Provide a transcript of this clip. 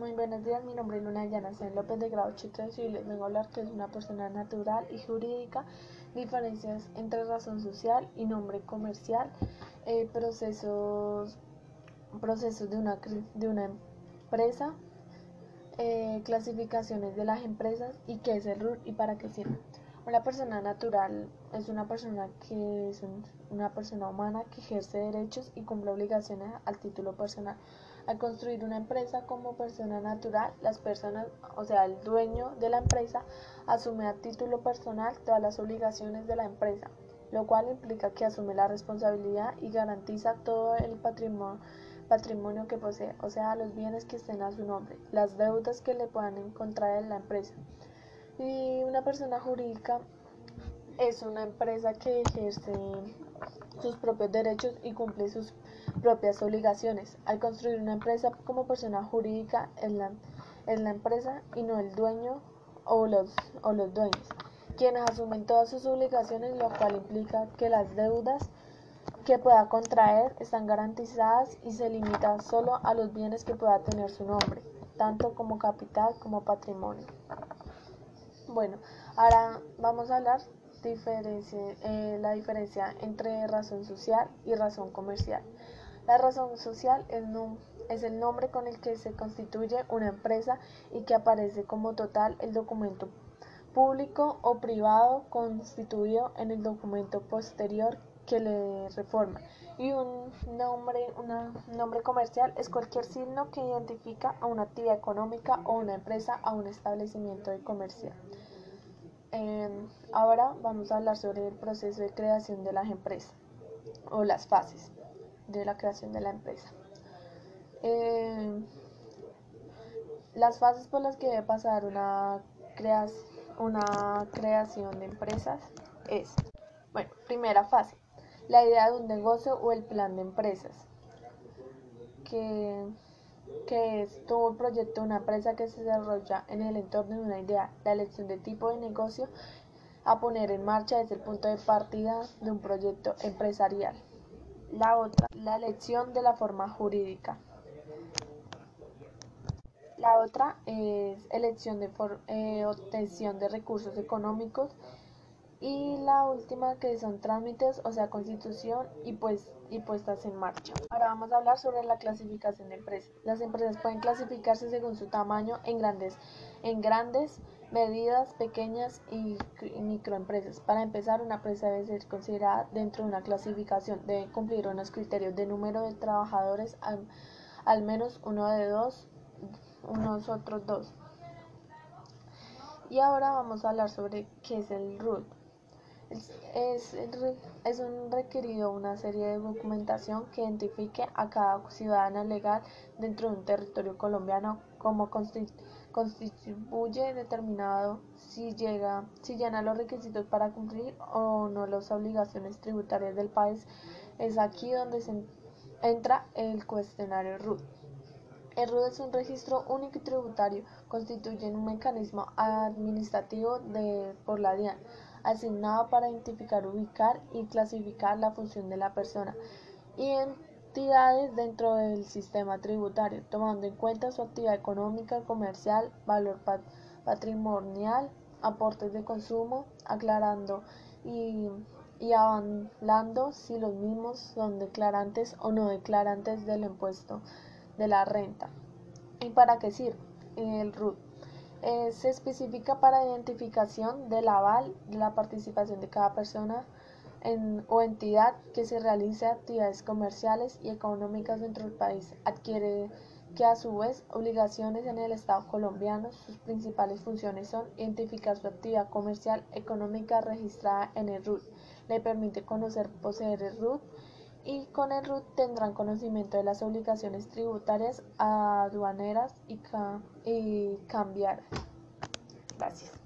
Muy buenos días, mi nombre es Luna Yanacén López de grado 8 de Civil. Vengo a hablar que es una persona natural y jurídica, diferencias entre razón social y nombre comercial, eh, procesos, procesos de una, de una empresa, eh, clasificaciones de las empresas y qué es el RUT y para qué sirve. Una persona natural es una persona que es una persona humana que ejerce derechos y cumple obligaciones al título personal. Al construir una empresa como persona natural, las personas, o sea, el dueño de la empresa, asume a título personal todas las obligaciones de la empresa, lo cual implica que asume la responsabilidad y garantiza todo el patrimonio que posee, o sea, los bienes que estén a su nombre, las deudas que le puedan encontrar en la empresa. Y una persona jurídica es una empresa que ejerce sus propios derechos y cumple sus propias obligaciones. Al construir una empresa como persona jurídica es la, la empresa y no el dueño o los, o los dueños, quienes asumen todas sus obligaciones, lo cual implica que las deudas que pueda contraer están garantizadas y se limita solo a los bienes que pueda tener su nombre, tanto como capital como patrimonio. Bueno, ahora vamos a hablar eh, la diferencia entre razón social y razón comercial. La razón social es, el nombre con el que se constituye una empresa y que aparece como total el documento público o privado constituido en el documento posterior que le reforma. Y un nombre, un nombre comercial es cualquier signo que identifica a una actividad económica o una empresa a un establecimiento de comercio. Em, ahora vamos a hablar sobre el proceso de creación de las empresas o las fases de la creación de la empresa. Em, las fases por las que debe pasar una, una creación de empresas es, bueno, primera fase, la idea de un negocio o el plan de empresas, que que es todo el proyecto una empresa que se desarrolla en el entorno de una idea, la elección de tipo de negocio a poner en marcha desde el punto de partida de un proyecto empresarial. La otra, la elección de la forma jurídica. La otra es elección de eh, obtención de recursos económicos y la última que son trámites, o sea, constitución y pues y puestas en marcha. Ahora vamos a hablar sobre la clasificación de empresas. Las empresas pueden clasificarse según su tamaño en grandes, en grandes medidas, pequeñas y microempresas. Para empezar, una empresa debe ser considerada dentro de una clasificación. Debe cumplir unos criterios de número de trabajadores, al, al menos uno de dos, unos otros dos. Y ahora vamos a hablar sobre qué es el RUT. Es, es, un requerido una serie de documentación que identifique a cada ciudadano legal dentro de un territorio colombiano como constituye determinado si llega si llena los requisitos para cumplir o no las obligaciones tributarias del país. Es aquí donde se entra el cuestionario RUT. El RUT es un registro único y tributario, constituye un mecanismo administrativo de, por la DIAN asignado para identificar, ubicar y clasificar la función de la persona y entidades dentro del sistema tributario, tomando en cuenta su actividad económica, comercial, valor patrimonial, aportes de consumo, aclarando y, y si los mismos son declarantes o no declarantes del impuesto de la renta. ¿Y para qué sirve el RUT? Eh, se especifica para identificación del aval de la participación de cada persona en, o entidad que se realice actividades comerciales y económicas dentro del país. Adquiere que a su vez obligaciones en el Estado colombiano. Sus principales funciones son identificar su actividad comercial económica registrada en el RUT. Le permite conocer, poseer el RUT y con el RUT tendrán conocimiento de las obligaciones tributarias aduaneras y, y cambiar. Gracias.